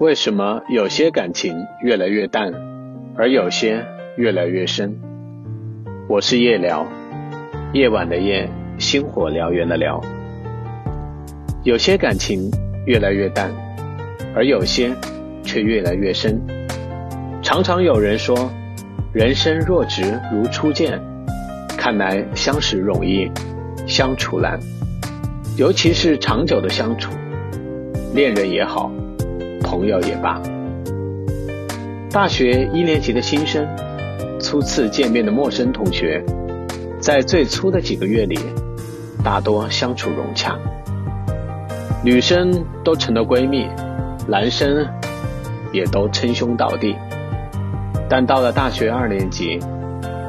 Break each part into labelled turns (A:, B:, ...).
A: 为什么有些感情越来越淡，而有些越来越深？我是夜聊，夜晚的夜，星火燎原的燎。有些感情越来越淡，而有些却越来越深。常常有人说，人生若只如初见，看来相识容易，相处难。尤其是长久的相处，恋人也好。朋友也罢，大学一年级的新生，初次见面的陌生同学，在最初的几个月里，大多相处融洽，女生都成了闺蜜，男生也都称兄道弟。但到了大学二年级，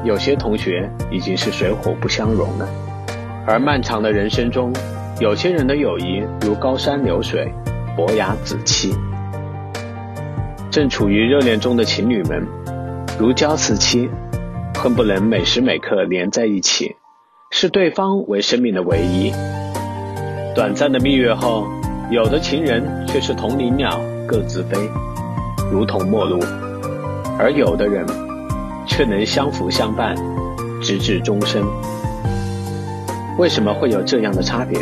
A: 有些同学已经是水火不相容了。而漫长的人生中，有些人的友谊如高山流水，伯牙子期。正处于热恋中的情侣们，如胶似漆，恨不能每时每刻连在一起，视对方为生命的唯一。短暂的蜜月后，有的情人却是同林鸟各自飞，如同陌路；而有的人却能相扶相伴，直至终生。为什么会有这样的差别？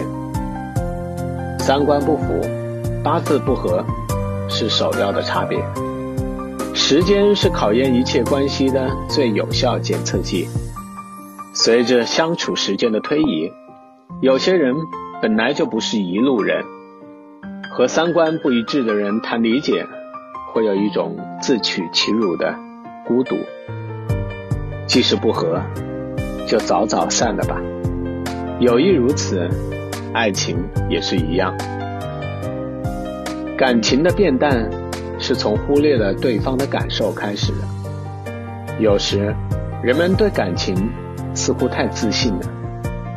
A: 三观不符，八字不合。是首要的差别。时间是考验一切关系的最有效检测剂。随着相处时间的推移，有些人本来就不是一路人，和三观不一致的人谈理解，会有一种自取其辱的孤独。即使不合，就早早散了吧。友谊如此，爱情也是一样。感情的变淡，是从忽略了对方的感受开始的。有时，人们对感情似乎太自信了，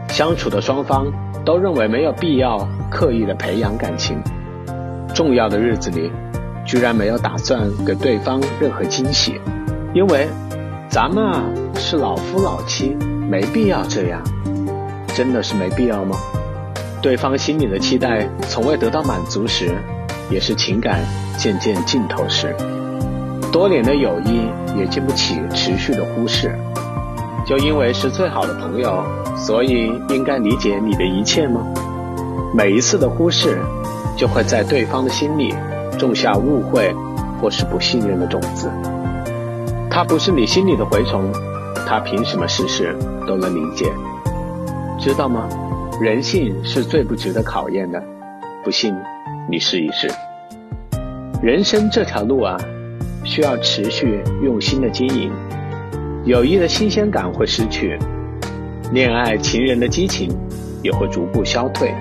A: 相处的双方都认为没有必要刻意的培养感情。重要的日子里，居然没有打算给对方任何惊喜，因为咱们啊是老夫老妻，没必要这样。真的是没必要吗？对方心里的期待从未得到满足时。也是情感渐渐尽头时，多年的友谊也经不起持续的忽视。就因为是最好的朋友，所以应该理解你的一切吗？每一次的忽视，就会在对方的心里种下误会或是不信任的种子。他不是你心里的蛔虫，他凭什么事事都能理解？知道吗？人性是最不值得考验的。不信。你试一试，人生这条路啊，需要持续用心的经营。友谊的新鲜感会失去，恋爱情人的激情也会逐步消退。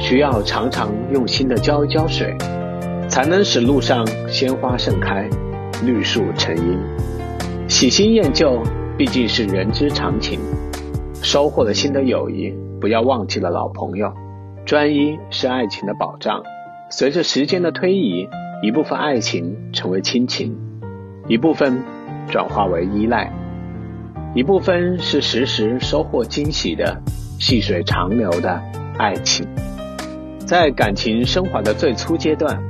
A: 需要常常用心的浇一浇水，才能使路上鲜花盛开，绿树成荫。喜新厌旧毕竟是人之常情。收获了新的友谊，不要忘记了老朋友。专一是爱情的保障。随着时间的推移，一部分爱情成为亲情，一部分转化为依赖，一部分是时时收获惊喜的细水长流的爱情。在感情升华的最初阶段，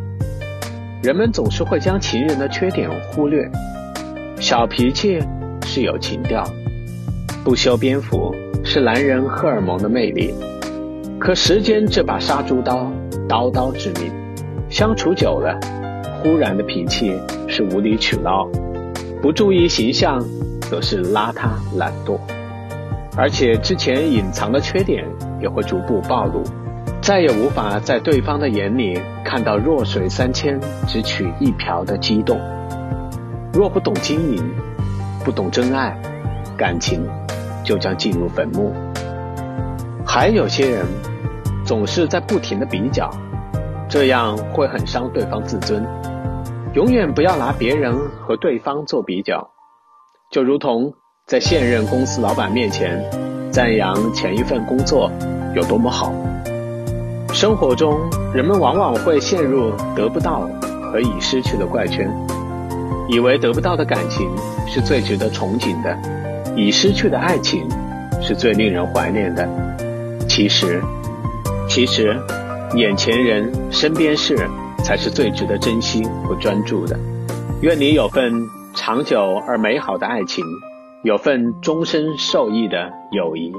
A: 人们总是会将情人的缺点忽略。小脾气是有情调，不修边幅是男人荷尔蒙的魅力。可时间这把杀猪刀。刀刀致命，相处久了，忽然的脾气是无理取闹，不注意形象则是邋遢懒惰，而且之前隐藏的缺点也会逐步暴露，再也无法在对方的眼里看到弱水三千只取一瓢的激动。若不懂经营，不懂真爱，感情就将进入坟墓。还有些人。总是在不停的比较，这样会很伤对方自尊。永远不要拿别人和对方做比较，就如同在现任公司老板面前赞扬前一份工作有多么好。生活中，人们往往会陷入得不到和已失去的怪圈，以为得不到的感情是最值得憧憬的，已失去的爱情是最令人怀念的。其实。其实，眼前人、身边事，才是最值得珍惜和专注的。愿你有份长久而美好的爱情，有份终身受益的友谊。